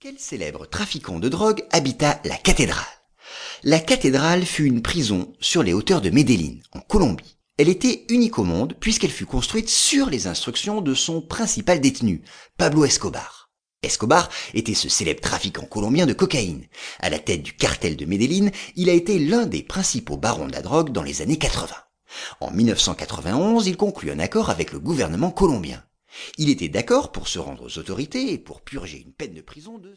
Quel célèbre trafiquant de drogue habita la cathédrale? La cathédrale fut une prison sur les hauteurs de Medellín, en Colombie. Elle était unique au monde puisqu'elle fut construite sur les instructions de son principal détenu, Pablo Escobar. Escobar était ce célèbre trafiquant colombien de cocaïne. À la tête du cartel de Medellín, il a été l'un des principaux barons de la drogue dans les années 80. En 1991, il conclut un accord avec le gouvernement colombien. Il était d'accord pour se rendre aux autorités et pour purger une peine de prison de